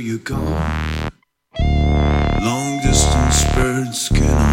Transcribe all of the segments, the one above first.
you're going. Long distance birds cannot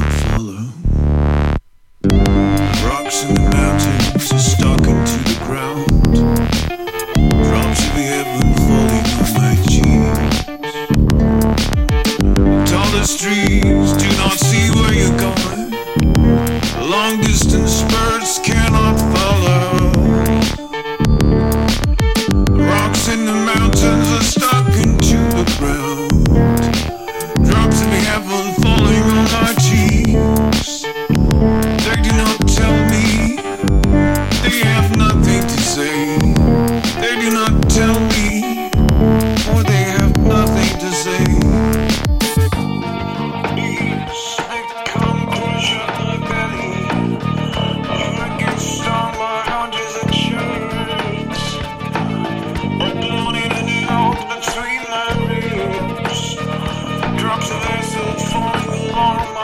Thank you.